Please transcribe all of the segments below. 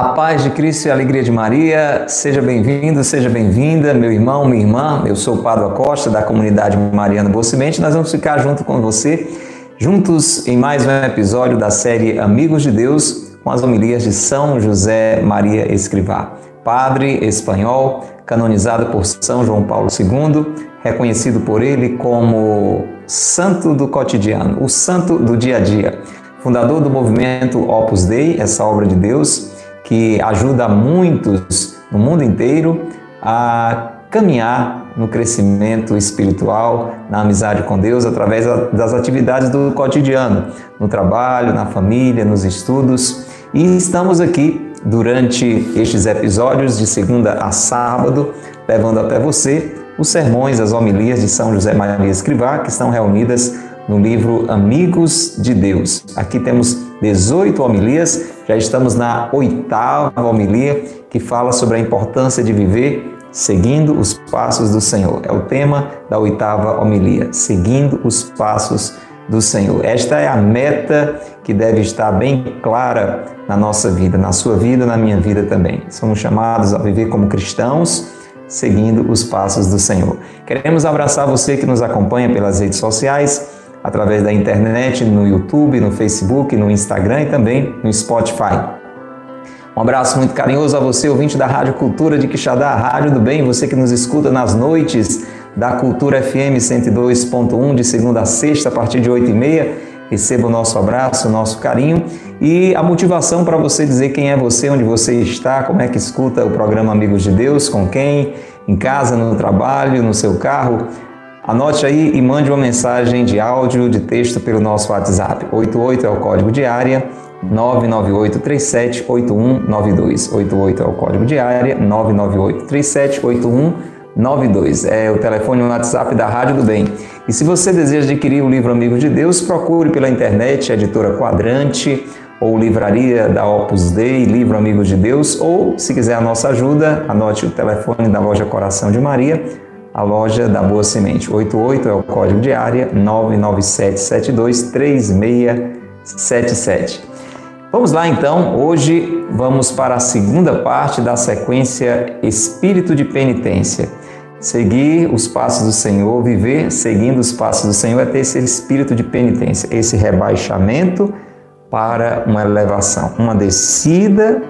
A paz de Cristo e a alegria de Maria, seja bem-vindo, seja bem-vinda, meu irmão, minha irmã. Eu sou o Padre Costa da comunidade Mariana Boa Semente. Nós vamos ficar junto com você, juntos em mais um episódio da série Amigos de Deus, com as homilias de São José Maria Escrivá, padre espanhol, canonizado por São João Paulo II, reconhecido por ele como santo do cotidiano, o santo do dia a dia fundador do movimento Opus Dei, essa obra de Deus, que ajuda muitos no mundo inteiro a caminhar no crescimento espiritual, na amizade com Deus, através das atividades do cotidiano, no trabalho, na família, nos estudos. E estamos aqui durante estes episódios, de segunda a sábado, levando até você os sermões, as homilias de São José Maria Escrivá, que estão reunidas no livro Amigos de Deus. Aqui temos 18 homilias, já estamos na oitava homilia que fala sobre a importância de viver seguindo os passos do Senhor. É o tema da oitava homilia, seguindo os passos do Senhor. Esta é a meta que deve estar bem clara na nossa vida, na sua vida, na minha vida também. Somos chamados a viver como cristãos, seguindo os passos do Senhor. Queremos abraçar você que nos acompanha pelas redes sociais através da internet, no YouTube, no Facebook, no Instagram e também no Spotify. Um abraço muito carinhoso a você, ouvinte da Rádio Cultura de Quixadá, Rádio do Bem, você que nos escuta nas noites da Cultura FM 102.1 de segunda a sexta a partir de 8h30. Receba o nosso abraço, o nosso carinho e a motivação para você dizer quem é você, onde você está, como é que escuta o programa Amigos de Deus, com quem, em casa, no trabalho, no seu carro. Anote aí e mande uma mensagem de áudio, de texto pelo nosso WhatsApp. 88 é o código de área 998378192. 88 é o código de área 998378192. É o telefone e o WhatsApp da Rádio do Bem. E se você deseja adquirir o livro Amigos de Deus, procure pela internet, a editora Quadrante ou livraria da Opus Dei, Livro Amigos de Deus, ou se quiser a nossa ajuda, anote o telefone da loja Coração de Maria a loja da Boa Semente. 88 é o código de área 997723677. Vamos lá então, hoje vamos para a segunda parte da sequência Espírito de Penitência. Seguir os passos do Senhor, viver seguindo os passos do Senhor é ter esse espírito de penitência, esse rebaixamento para uma elevação, uma descida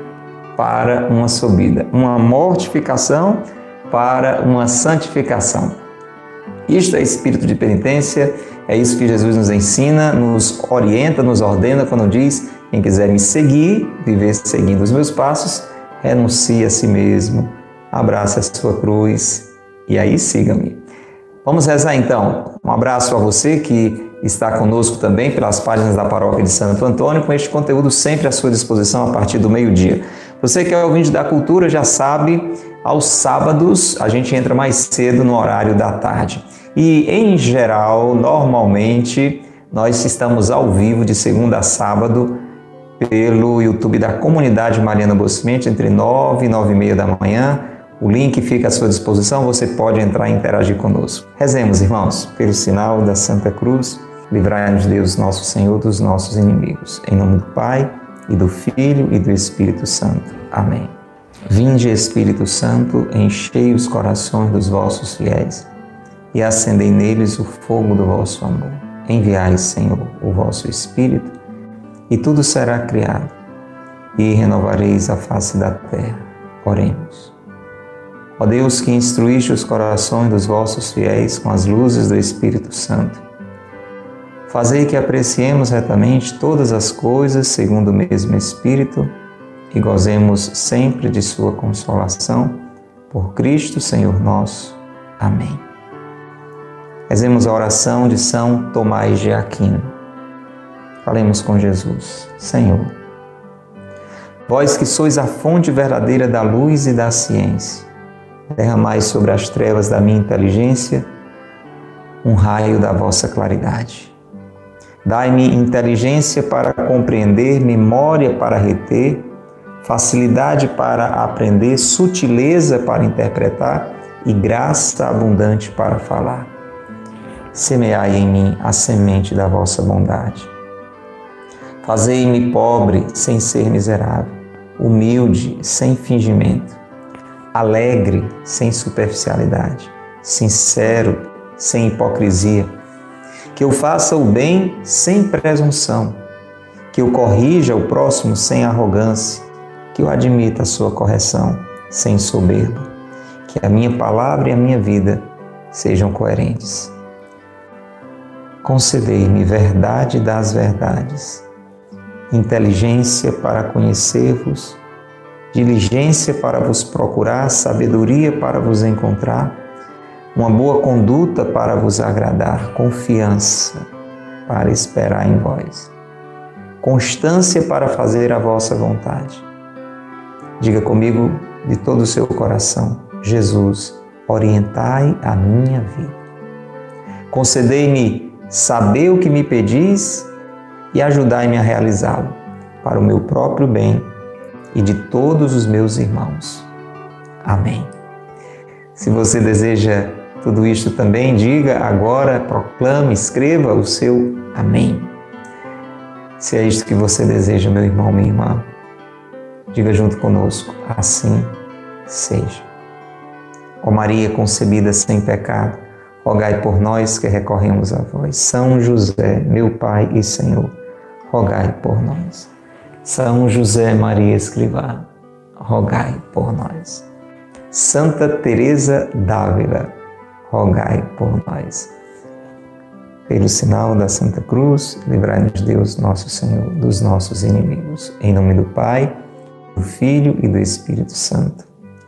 para uma subida, uma mortificação para uma santificação. Isto é espírito de penitência, é isso que Jesus nos ensina, nos orienta, nos ordena quando diz: quem quiser me seguir, viver seguindo os meus passos, renuncie a si mesmo, abrace a sua cruz e aí siga-me. Vamos rezar então. Um abraço a você que está conosco também pelas páginas da Paróquia de Santo Antônio, com este conteúdo sempre à sua disposição a partir do meio-dia. Você que é ouvinte da cultura já sabe aos sábados a gente entra mais cedo no horário da tarde. E em geral, normalmente, nós estamos ao vivo de segunda a sábado pelo YouTube da Comunidade Mariana Bossemente entre 9 e 9 e meia da manhã. O link fica à sua disposição, você pode entrar e interagir conosco. Rezemos, irmãos, pelo sinal da Santa Cruz, livrai-nos Deus, nosso Senhor, dos nossos inimigos. Em nome do Pai, e do Filho e do Espírito Santo. Amém. Vinde, Espírito Santo, enchei os corações dos vossos fiéis e acendei neles o fogo do vosso amor. Enviai, Senhor, o vosso Espírito, e tudo será criado, e renovareis a face da terra. Oremos. Ó Deus, que instruíste os corações dos vossos fiéis com as luzes do Espírito Santo, fazei que apreciemos retamente todas as coisas segundo o mesmo Espírito e gozemos sempre de Sua consolação. Por Cristo, Senhor nosso. Amém. Rezemos a oração de São Tomás de Aquino. Falemos com Jesus. Senhor, vós que sois a fonte verdadeira da luz e da ciência, derramai sobre as trevas da minha inteligência um raio da vossa claridade. Dai-me inteligência para compreender, memória para reter facilidade para aprender, sutileza para interpretar e graça abundante para falar. semeai em mim a semente da vossa bondade. Fazei-me pobre sem ser miserável, humilde sem fingimento, alegre sem superficialidade, sincero sem hipocrisia, que eu faça o bem sem presunção, que eu corrija o próximo sem arrogância, que eu admita a sua correção sem soberba, que a minha palavra e a minha vida sejam coerentes. Concedei-me verdade das verdades, inteligência para conhecer-vos, diligência para vos procurar, sabedoria para vos encontrar, uma boa conduta para vos agradar, confiança para esperar em vós, constância para fazer a vossa vontade. Diga comigo de todo o seu coração, Jesus, orientai a minha vida. Concedei-me saber o que me pedis e ajudai-me a realizá-lo, para o meu próprio bem e de todos os meus irmãos. Amém. Se você deseja tudo isto também, diga agora, proclame, escreva o seu Amém. Se é isto que você deseja, meu irmão, minha irmã, diga junto conosco, assim seja. Ó Maria concebida sem pecado, rogai por nós que recorremos a vós. São José, meu Pai e Senhor, rogai por nós. São José Maria Escrivá, rogai por nós. Santa Teresa d'Ávila, rogai por nós. Pelo sinal da Santa Cruz, livrai-nos Deus, nosso Senhor, dos nossos inimigos. Em nome do Pai, do Filho e do Espírito Santo.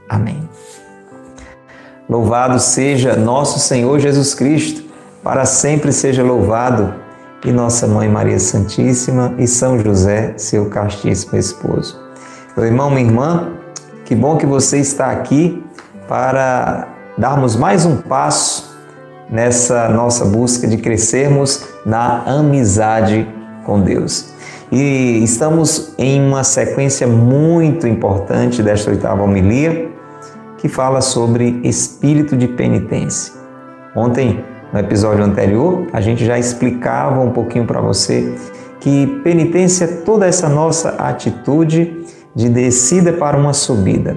Amém. Louvado seja nosso Senhor Jesus Cristo, para sempre seja louvado, e nossa Mãe Maria Santíssima e São José, seu castíssimo esposo. Meu irmão, minha irmã, que bom que você está aqui para darmos mais um passo nessa nossa busca de crescermos na amizade com Deus. E estamos em uma sequência muito importante desta oitava homilia, que fala sobre espírito de penitência. Ontem, no episódio anterior, a gente já explicava um pouquinho para você que penitência é toda essa nossa atitude de descida para uma subida.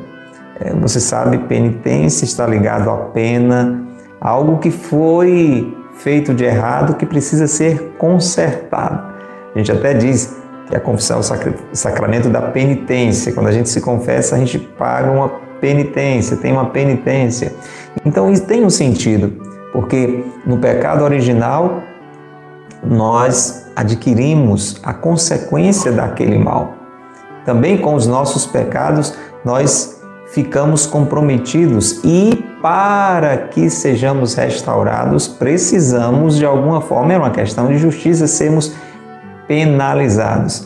É, você sabe, penitência está ligado à pena, algo que foi feito de errado que precisa ser consertado. A gente até diz que a confissão é o sacramento da penitência. Quando a gente se confessa, a gente paga uma penitência, tem uma penitência. Então isso tem um sentido, porque no pecado original nós adquirimos a consequência daquele mal. Também com os nossos pecados nós ficamos comprometidos e para que sejamos restaurados precisamos de alguma forma, é uma questão de justiça, sermos penalizados.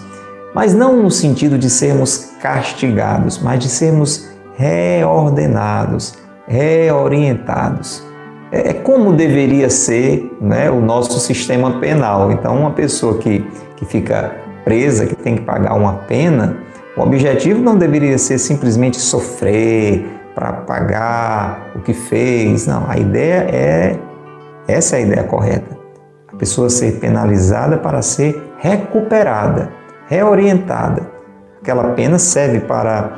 Mas não no sentido de sermos castigados, mas de sermos reordenados, reorientados. É, é como deveria ser né, o nosso sistema penal. Então, uma pessoa que, que fica presa, que tem que pagar uma pena, o objetivo não deveria ser simplesmente sofrer para pagar o que fez. Não, a ideia é essa é a ideia correta. A pessoa ser penalizada para ser recuperada, reorientada. Aquela pena serve para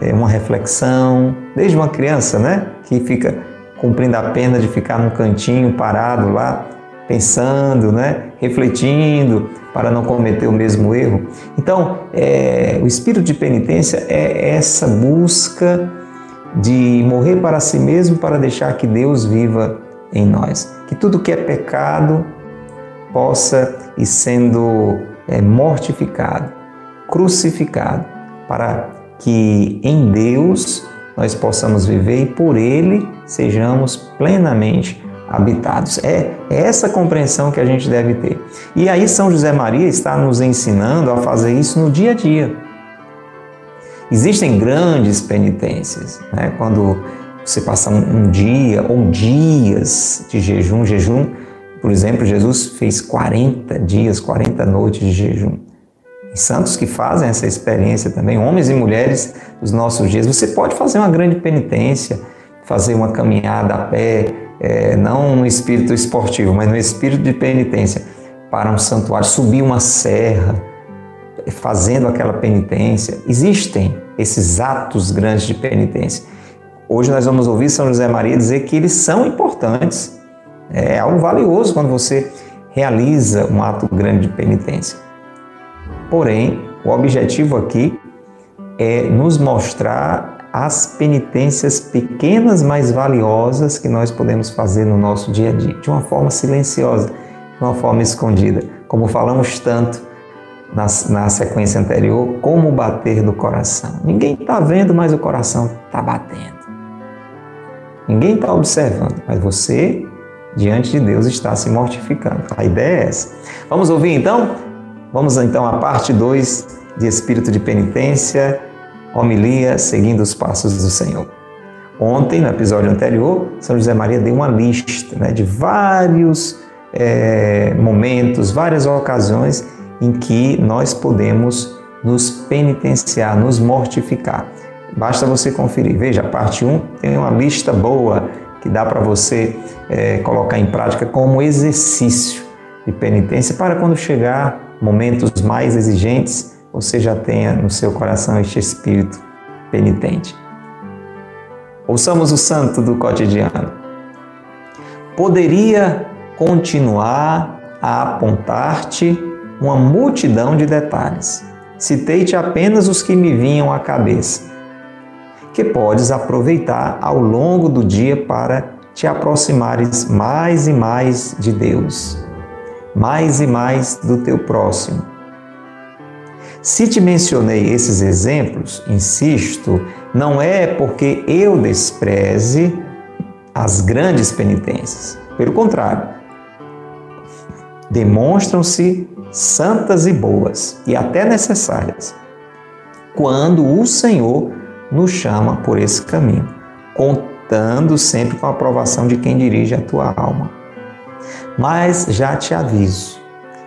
é, uma reflexão, desde uma criança, né, que fica cumprindo a pena de ficar num cantinho parado lá, pensando, né, refletindo para não cometer o mesmo erro. Então, é, o espírito de penitência é essa busca de morrer para si mesmo para deixar que Deus viva em nós, que tudo que é pecado possa ir sendo é, mortificado, crucificado para que em Deus nós possamos viver e por Ele sejamos plenamente habitados. É, essa compreensão que a gente deve ter. E aí São José Maria está nos ensinando a fazer isso no dia a dia. Existem grandes penitências, né? quando você passa um dia ou dias de jejum, jejum, por exemplo, Jesus fez 40 dias, 40 noites de jejum santos que fazem essa experiência também, homens e mulheres dos nossos dias. Você pode fazer uma grande penitência, fazer uma caminhada a pé é, não no espírito esportivo, mas no espírito de penitência, para um santuário, subir uma serra, fazendo aquela penitência. Existem esses atos grandes de penitência. Hoje nós vamos ouvir São José Maria dizer que eles são importantes. É algo valioso quando você realiza um ato grande de penitência. Porém, o objetivo aqui é nos mostrar as penitências pequenas, mas valiosas que nós podemos fazer no nosso dia a dia, de uma forma silenciosa, de uma forma escondida. Como falamos tanto na, na sequência anterior, como bater do coração. Ninguém está vendo, mas o coração está batendo. Ninguém está observando, mas você, diante de Deus, está se mortificando. A ideia é essa. Vamos ouvir então? Vamos então à parte 2 de espírito de penitência, homilia seguindo os passos do Senhor. Ontem, no episódio anterior, São José Maria deu uma lista né, de vários é, momentos, várias ocasiões em que nós podemos nos penitenciar, nos mortificar. Basta você conferir. Veja, a parte 1 tem uma lista boa que dá para você é, colocar em prática como exercício de penitência para quando chegar momentos mais exigentes, você já tenha no seu coração este espírito penitente. Ouçamos o santo do cotidiano. Poderia continuar a apontar-te uma multidão de detalhes. Citei-te apenas os que me vinham à cabeça, que podes aproveitar ao longo do dia para te aproximares mais e mais de Deus, mais e mais do teu próximo se te mencionei esses exemplos, insisto, não é porque eu despreze as grandes penitências. Pelo contrário, demonstram-se santas e boas e até necessárias quando o Senhor nos chama por esse caminho, contando sempre com a aprovação de quem dirige a tua alma. Mas já te aviso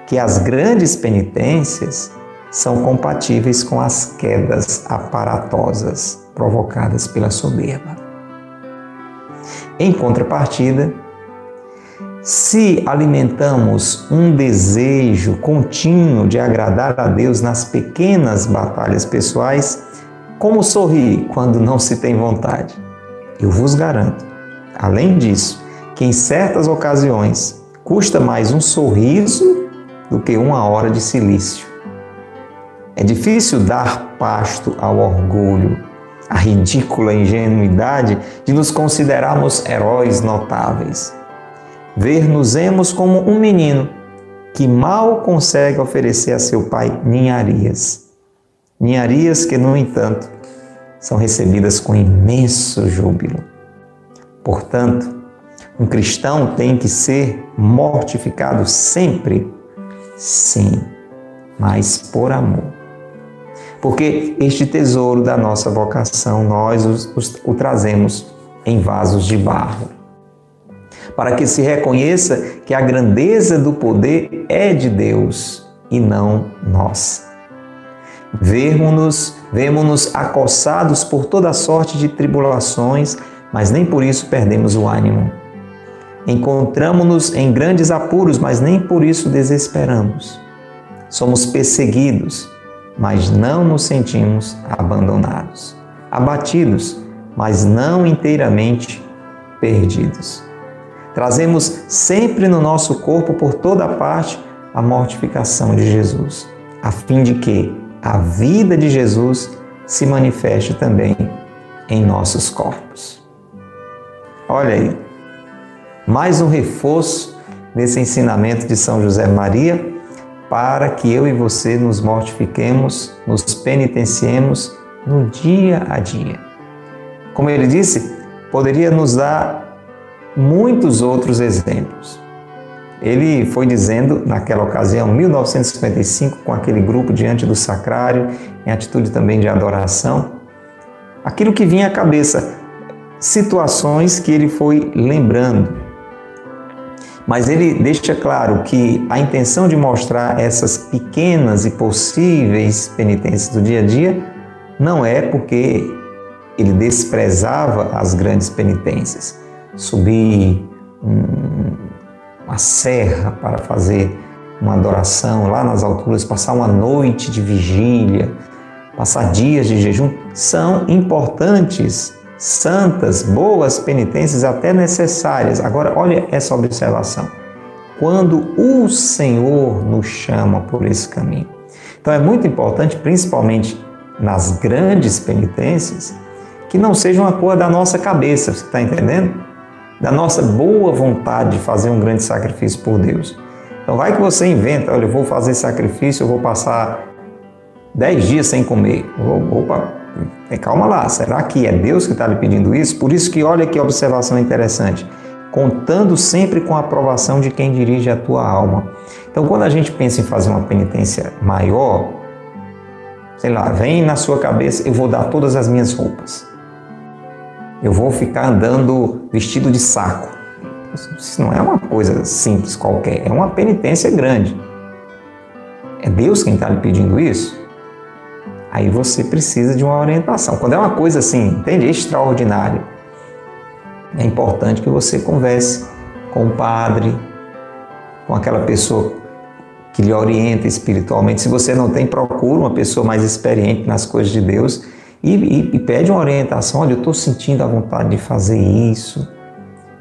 que as grandes penitências são compatíveis com as quedas aparatosas provocadas pela soberba. Em contrapartida, se alimentamos um desejo contínuo de agradar a Deus nas pequenas batalhas pessoais, como sorrir quando não se tem vontade? Eu vos garanto, além disso, que em certas ocasiões custa mais um sorriso do que uma hora de silício. É difícil dar pasto ao orgulho, à ridícula ingenuidade de nos considerarmos heróis notáveis. Ver-nos-emos como um menino que mal consegue oferecer a seu pai ninharias. Ninharias que, no entanto, são recebidas com imenso júbilo. Portanto, um cristão tem que ser mortificado sempre, sim, mas por amor porque este tesouro da nossa vocação nós o, o trazemos em vasos de barro. Para que se reconheça que a grandeza do poder é de Deus e não nossa. Vemo-nos, vemo-nos acossados por toda sorte de tribulações, mas nem por isso perdemos o ânimo. Encontramos-nos em grandes apuros, mas nem por isso desesperamos. Somos perseguidos, mas não nos sentimos abandonados, abatidos, mas não inteiramente perdidos. Trazemos sempre no nosso corpo, por toda parte, a mortificação de Jesus, a fim de que a vida de Jesus se manifeste também em nossos corpos. Olha aí, mais um reforço desse ensinamento de São José Maria para que eu e você nos mortifiquemos, nos penitenciemos no dia a dia. Como ele disse, poderia nos dar muitos outros exemplos. Ele foi dizendo naquela ocasião, 1955, com aquele grupo diante do sacrário, em atitude também de adoração, aquilo que vinha à cabeça, situações que ele foi lembrando, mas ele deixa claro que a intenção de mostrar essas pequenas e possíveis penitências do dia a dia não é porque ele desprezava as grandes penitências. Subir um, uma serra para fazer uma adoração lá nas alturas, passar uma noite de vigília, passar dias de jejum, são importantes, santas, boas penitências, até necessárias. Agora, olha essa observação. Quando o Senhor nos chama por esse caminho. Então, é muito importante, principalmente nas grandes penitências, que não seja uma coisa da nossa cabeça, você está entendendo? Da nossa boa vontade de fazer um grande sacrifício por Deus. Então vai que você inventa, olha, eu vou fazer sacrifício, eu vou passar dez dias sem comer. Opa, calma lá, será que é Deus que está lhe pedindo isso? Por isso que olha que observação interessante. Contando sempre com a aprovação de quem dirige a tua alma. Então quando a gente pensa em fazer uma penitência maior, sei lá, vem na sua cabeça, eu vou dar todas as minhas roupas. Eu vou ficar andando vestido de saco. Isso não é uma coisa simples qualquer, é uma penitência grande. É Deus quem está lhe pedindo isso? Aí você precisa de uma orientação. Quando é uma coisa assim, entende? Extraordinária, é importante que você converse com o padre, com aquela pessoa que lhe orienta espiritualmente. Se você não tem, procura uma pessoa mais experiente nas coisas de Deus e, e, e pede uma orientação. Olha, eu estou sentindo a vontade de fazer isso,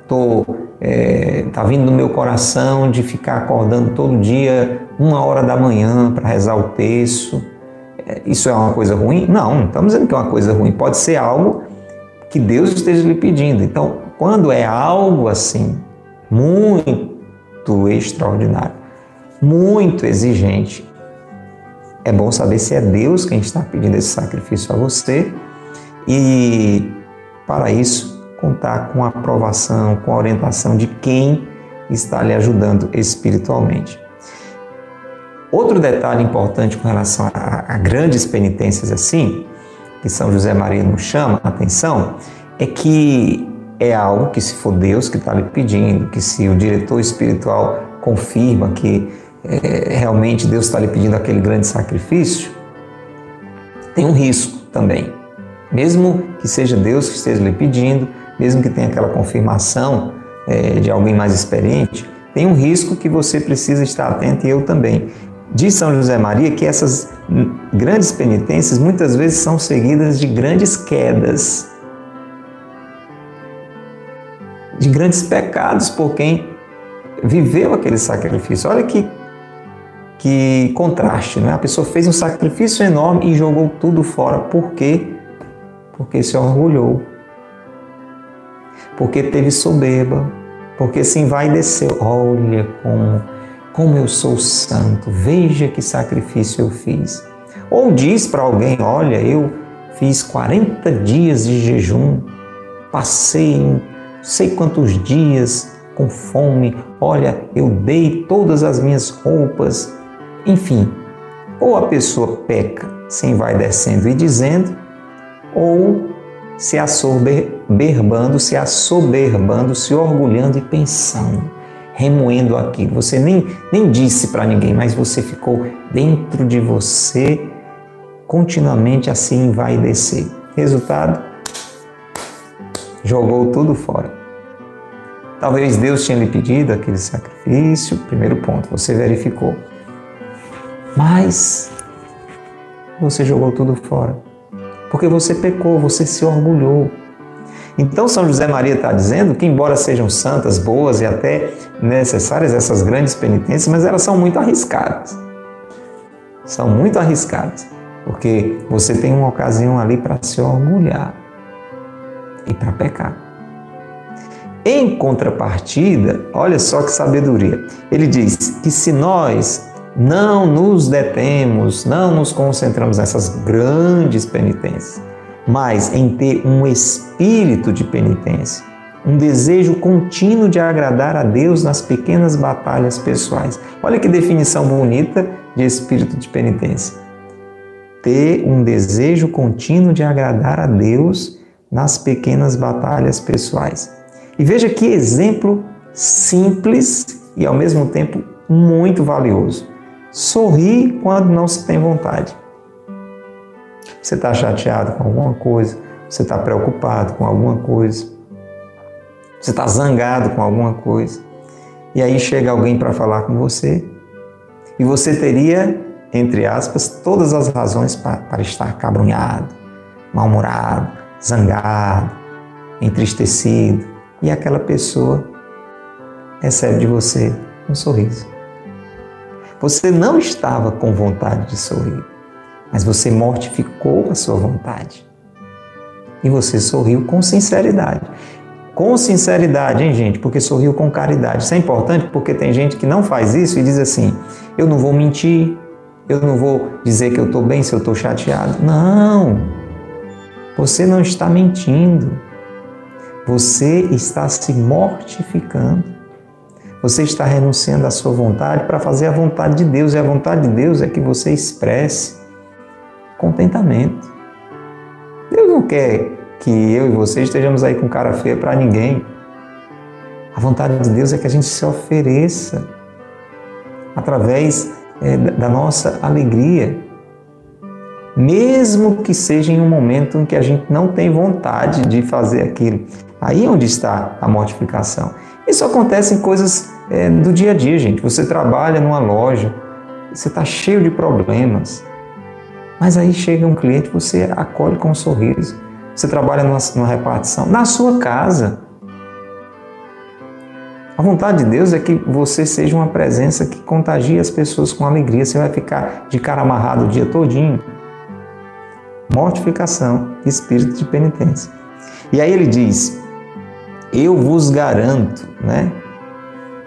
estou é, tá vindo no meu coração de ficar acordando todo dia, uma hora da manhã, para rezar o texto. É, isso é uma coisa ruim? Não, não estamos dizendo que é uma coisa ruim. Pode ser algo que Deus esteja lhe pedindo. Então, quando é algo assim, muito extraordinário, muito exigente, é bom saber se é Deus quem está pedindo esse sacrifício a você e, para isso, contar com a aprovação, com a orientação de quem está lhe ajudando espiritualmente. Outro detalhe importante com relação a, a grandes penitências assim, que São José Maria nos chama a atenção, é que é algo que, se for Deus que está lhe pedindo, que se o diretor espiritual confirma que é, realmente Deus está lhe pedindo aquele grande sacrifício, tem um risco também. Mesmo que seja Deus que esteja lhe pedindo, mesmo que tenha aquela confirmação é, de alguém mais experiente, tem um risco que você precisa estar atento e eu também. Diz São José Maria que essas grandes penitências muitas vezes são seguidas de grandes quedas, de grandes pecados por quem viveu aquele sacrifício. Olha que, que contraste, né? A pessoa fez um sacrifício enorme e jogou tudo fora. Por quê? Porque se orgulhou porque teve soberba, porque se envaideceu. Olha como, como eu sou santo, veja que sacrifício eu fiz. Ou diz para alguém: Olha, eu fiz 40 dias de jejum, passei não sei quantos dias com fome, olha, eu dei todas as minhas roupas. Enfim, ou a pessoa peca se envaidecendo e dizendo, ou se assoberbando, se assoberbando, se orgulhando e pensando, remoendo aquilo. Você nem, nem disse para ninguém, mas você ficou dentro de você continuamente assim vai descer. Resultado? Jogou tudo fora. Talvez Deus tinha lhe pedido aquele sacrifício, primeiro ponto, você verificou. Mas você jogou tudo fora porque você pecou, você se orgulhou. Então, São José Maria está dizendo que, embora sejam santas, boas e até necessárias essas grandes penitências, mas elas são muito arriscadas. São muito arriscadas, porque você tem uma ocasião ali para se orgulhar e para pecar. Em contrapartida, olha só que sabedoria. Ele diz que se nós não nos detemos, não nos concentramos nessas grandes penitências, mas em ter um espírito de penitência, um desejo contínuo de agradar a Deus nas pequenas batalhas pessoais. Olha que definição bonita de espírito de penitência. Ter um desejo contínuo de agradar a Deus nas pequenas batalhas pessoais. E veja que exemplo simples e ao mesmo tempo muito valioso. Sorri quando não se tem vontade. Você está chateado com alguma coisa, você está preocupado com alguma coisa. você está zangado com alguma coisa, e aí chega alguém para falar com você, e você teria, entre aspas, todas as razões para, estar cabrunhado, mal-humorado, zangado, entristecido, e aquela pessoa recebe de você um sorriso. Você não estava com vontade de sorrir, mas você mortificou a sua vontade. E você sorriu com sinceridade. Com sinceridade, hein, gente? Porque sorriu com caridade. Isso é importante porque tem gente que não faz isso e diz assim: eu não vou mentir, eu não vou dizer que eu estou bem se eu estou chateado. Não! Você não está mentindo. Você está se mortificando. Você está renunciando à sua vontade para fazer a vontade de Deus. E a vontade de Deus é que você expresse contentamento. Deus não quer que eu e você estejamos aí com cara feia para ninguém. A vontade de Deus é que a gente se ofereça através é, da nossa alegria. Mesmo que seja em um momento em que a gente não tem vontade de fazer aquilo. Aí é onde está a mortificação. Isso acontece em coisas é, do dia a dia, gente. Você trabalha numa loja, você está cheio de problemas, mas aí chega um cliente, você acolhe com um sorriso. Você trabalha numa, numa repartição, na sua casa. A vontade de Deus é que você seja uma presença que contagie as pessoas com alegria. Você vai ficar de cara amarrado o dia todinho. Mortificação, espírito de penitência. E aí ele diz: Eu vos garanto, né?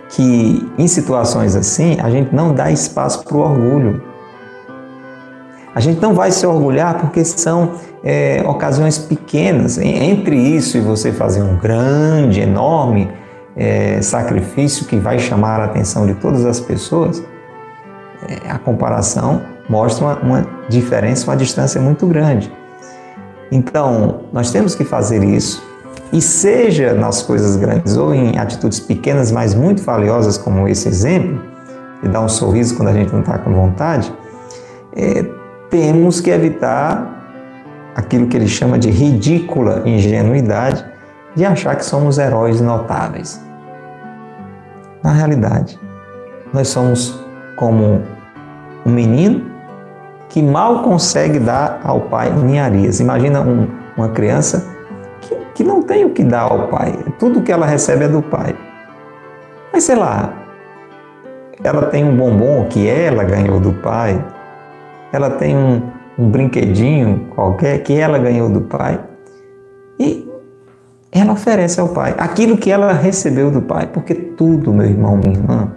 que em situações assim a gente não dá espaço para o orgulho. A gente não vai se orgulhar porque são é, ocasiões pequenas. Entre isso e você fazer um grande, enorme é, sacrifício que vai chamar a atenção de todas as pessoas, é, a comparação mostra uma, uma diferença, uma distância muito grande. Então, nós temos que fazer isso e seja nas coisas grandes ou em atitudes pequenas, mas muito valiosas, como esse exemplo, de dar um sorriso quando a gente não está com vontade, é, temos que evitar aquilo que ele chama de ridícula ingenuidade de achar que somos heróis notáveis. Na realidade, nós somos como um menino que mal consegue dar ao pai ninharias. Imagina um, uma criança que não tem o que dar ao pai. Tudo que ela recebe é do pai. Mas sei lá, ela tem um bombom que ela ganhou do pai, ela tem um, um brinquedinho qualquer que ela ganhou do pai e ela oferece ao pai aquilo que ela recebeu do pai, porque tudo, meu irmão, minha irmã,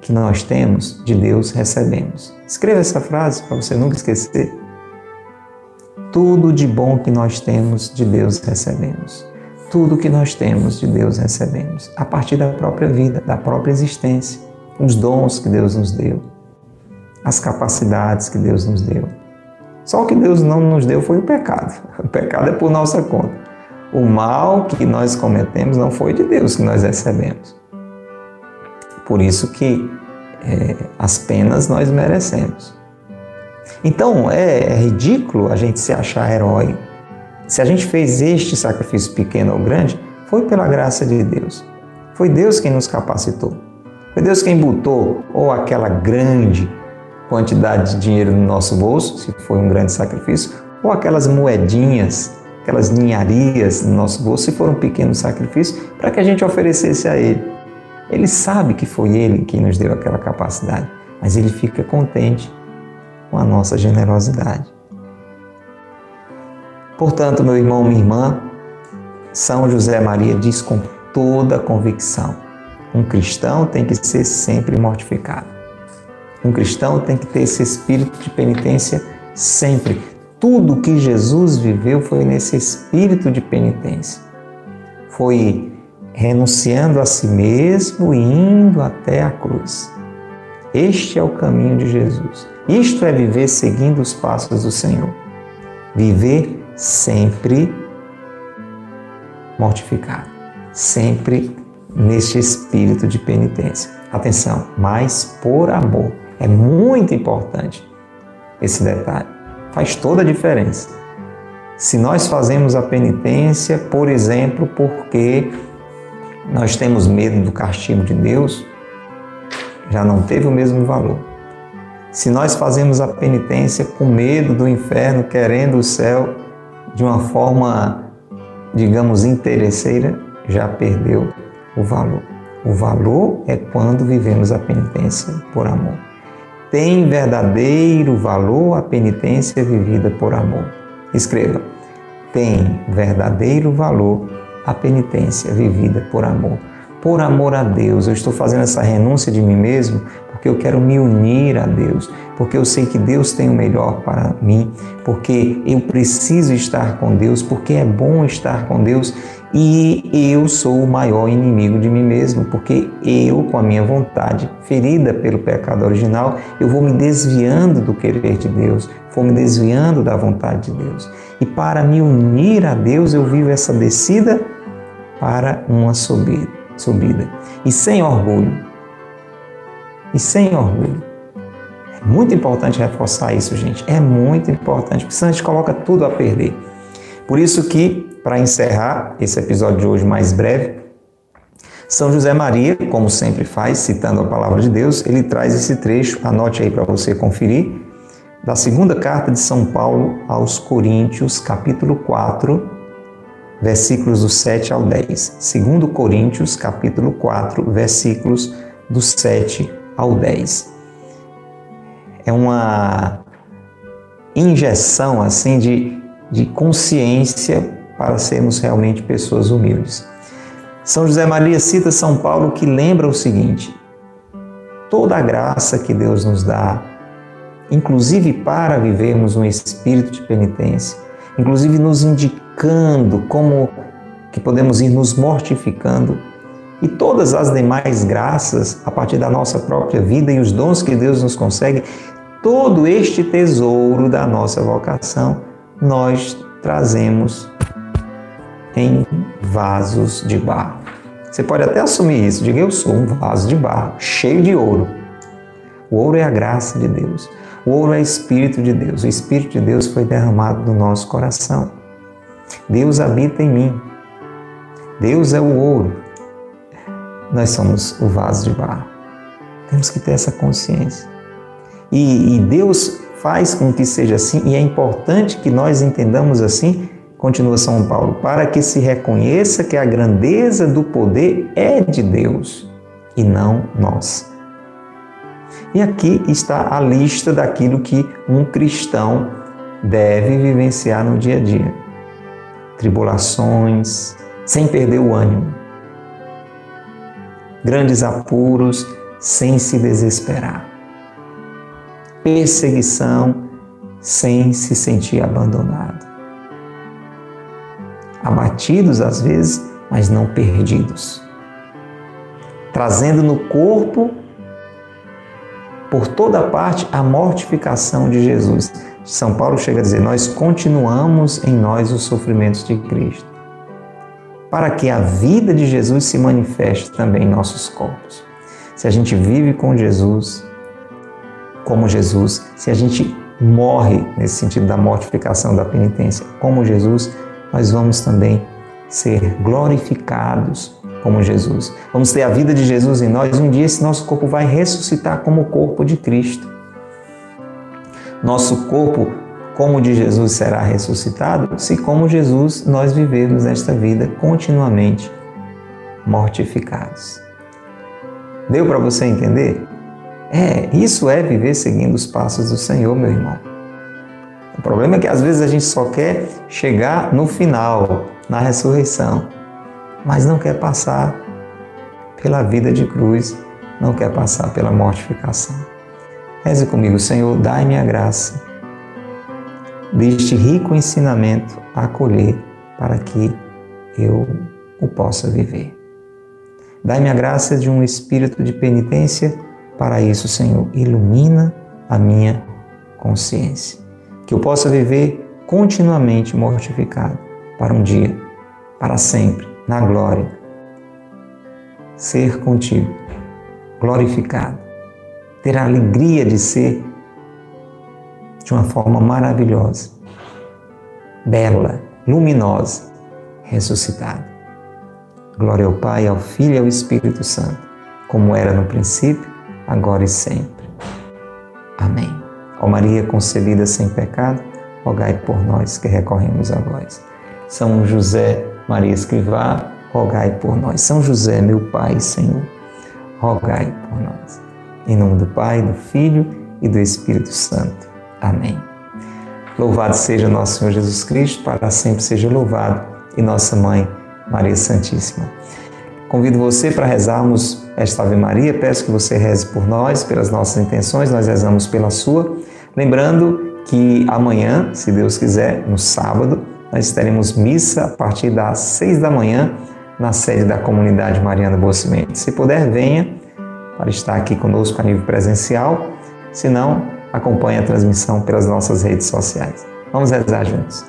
que nós temos de Deus recebemos. Escreva essa frase para você nunca esquecer. Tudo de bom que nós temos de Deus recebemos. Tudo que nós temos de Deus recebemos a partir da própria vida, da própria existência, os dons que Deus nos deu, as capacidades que Deus nos deu. Só o que Deus não nos deu foi o pecado. O pecado é por nossa conta. O mal que nós cometemos não foi de Deus que nós recebemos. Por isso que é, as penas nós merecemos. Então é, é ridículo a gente se achar herói. Se a gente fez este sacrifício pequeno ou grande, foi pela graça de Deus. Foi Deus quem nos capacitou. Foi Deus quem botou ou aquela grande quantidade de dinheiro no nosso bolso, se foi um grande sacrifício, ou aquelas moedinhas, aquelas ninharias no nosso bolso, se for um pequeno sacrifício, para que a gente oferecesse a Ele. Ele sabe que foi Ele quem nos deu aquela capacidade, mas Ele fica contente com a nossa generosidade. Portanto, meu irmão, minha irmã, São José Maria diz com toda convicção: um cristão tem que ser sempre mortificado. Um cristão tem que ter esse espírito de penitência sempre. Tudo que Jesus viveu foi nesse espírito de penitência. Foi renunciando a si mesmo e indo até a cruz. Este é o caminho de Jesus. Isto é viver seguindo os passos do Senhor. Viver sempre mortificado, sempre neste espírito de penitência. Atenção, mas por amor. É muito importante esse detalhe. Faz toda a diferença. Se nós fazemos a penitência, por exemplo, porque nós temos medo do castigo de Deus, já não teve o mesmo valor. Se nós fazemos a penitência com medo do inferno, querendo o céu de uma forma, digamos, interesseira, já perdeu o valor. O valor é quando vivemos a penitência por amor. Tem verdadeiro valor a penitência vivida por amor. Escreva: tem verdadeiro valor a penitência vivida por amor. Por amor a Deus, eu estou fazendo essa renúncia de mim mesmo porque eu quero me unir a Deus, porque eu sei que Deus tem o melhor para mim, porque eu preciso estar com Deus, porque é bom estar com Deus e eu sou o maior inimigo de mim mesmo, porque eu, com a minha vontade ferida pelo pecado original, eu vou me desviando do querer de Deus, vou me desviando da vontade de Deus. E para me unir a Deus, eu vivo essa descida para uma subida. E sem orgulho, e sem orgulho. É muito importante reforçar isso, gente. É muito importante, porque senão a gente coloca tudo a perder. Por isso que, para encerrar esse episódio de hoje mais breve, São José Maria, como sempre faz, citando a palavra de Deus, ele traz esse trecho, anote aí para você conferir, da segunda carta de São Paulo aos Coríntios, capítulo 4, versículos do 7 ao 10. Segundo Coríntios, capítulo 4, versículos do 7 ao 10. É uma injeção assim de, de consciência para sermos realmente pessoas humildes. São José Maria cita São Paulo que lembra o seguinte: toda a graça que Deus nos dá, inclusive para vivermos um espírito de penitência, inclusive nos indicando como que podemos ir nos mortificando e todas as demais graças a partir da nossa própria vida e os dons que Deus nos consegue, todo este tesouro da nossa vocação nós trazemos em vasos de barro. Você pode até assumir isso, diga eu sou um vaso de barro, cheio de ouro. O ouro é a graça de Deus. O ouro é Espírito de Deus. O Espírito de Deus foi derramado no nosso coração. Deus habita em mim. Deus é o ouro nós somos o vaso de barro. Temos que ter essa consciência. E, e Deus faz com que seja assim, e é importante que nós entendamos assim, continua São Paulo, para que se reconheça que a grandeza do poder é de Deus e não nós. E aqui está a lista daquilo que um cristão deve vivenciar no dia a dia: tribulações, sem perder o ânimo, grandes apuros sem se desesperar, perseguição sem se sentir abandonado, abatidos às vezes, mas não perdidos, trazendo no corpo por toda parte a mortificação de Jesus. São Paulo chega a dizer: Nós continuamos em nós os sofrimentos de Cristo para que a vida de Jesus se manifeste também em nossos corpos. Se a gente vive com Jesus, como Jesus, se a gente morre nesse sentido da mortificação da penitência, como Jesus, nós vamos também ser glorificados como Jesus. Vamos ter a vida de Jesus em nós. Um dia esse nosso corpo vai ressuscitar como o corpo de Cristo. Nosso corpo como de Jesus será ressuscitado, se como Jesus nós vivemos nesta vida continuamente mortificados. Deu para você entender? É, isso é viver seguindo os passos do Senhor, meu irmão. O problema é que às vezes a gente só quer chegar no final, na ressurreição, mas não quer passar pela vida de cruz, não quer passar pela mortificação. Reze comigo, Senhor, dai-me a graça deste rico ensinamento a acolher para que eu o possa viver. Dai-me a graça de um espírito de penitência para isso, Senhor. Ilumina a minha consciência. Que eu possa viver continuamente mortificado para um dia, para sempre, na glória. Ser contigo, glorificado. Ter a alegria de ser de uma forma maravilhosa, bela, luminosa, ressuscitada. Glória ao Pai, ao Filho e ao Espírito Santo, como era no princípio, agora e sempre. Amém. Ó Maria concebida sem pecado, rogai por nós que recorremos a vós. São José Maria Escrivá, rogai por nós. São José, meu Pai Senhor, rogai por nós. Em nome do Pai, do Filho e do Espírito Santo. Amém. Louvado seja nosso Senhor Jesus Cristo, para sempre seja louvado, e nossa Mãe, Maria Santíssima. Convido você para rezarmos esta Ave Maria. Peço que você reze por nós, pelas nossas intenções, nós rezamos pela sua. Lembrando que amanhã, se Deus quiser, no sábado, nós teremos missa a partir das seis da manhã na sede da comunidade Mariana Boa Semente. Se puder, venha para estar aqui conosco a nível presencial. Se não, acompanhe a transmissão pelas nossas redes sociais. Vamos rezar juntos.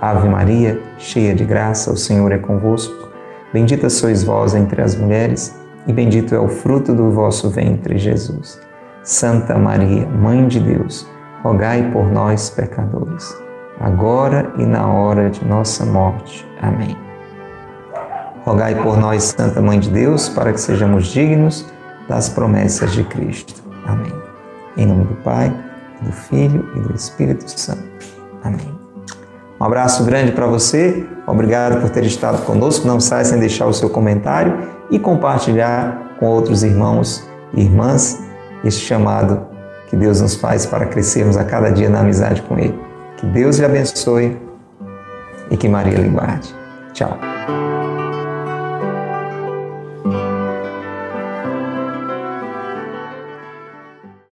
Ave Maria, cheia de graça, o Senhor é convosco. Bendita sois vós entre as mulheres, e bendito é o fruto do vosso ventre, Jesus. Santa Maria, Mãe de Deus, rogai por nós, pecadores, agora e na hora de nossa morte. Amém. Rogai por nós, Santa Mãe de Deus, para que sejamos dignos das promessas de Cristo. Amém. Em nome do Pai, do Filho e do Espírito Santo. Amém. Um abraço grande para você. Obrigado por ter estado conosco. Não saia sem deixar o seu comentário e compartilhar com outros irmãos e irmãs este chamado que Deus nos faz para crescermos a cada dia na amizade com Ele. Que Deus lhe abençoe e que Maria lhe guarde. Tchau.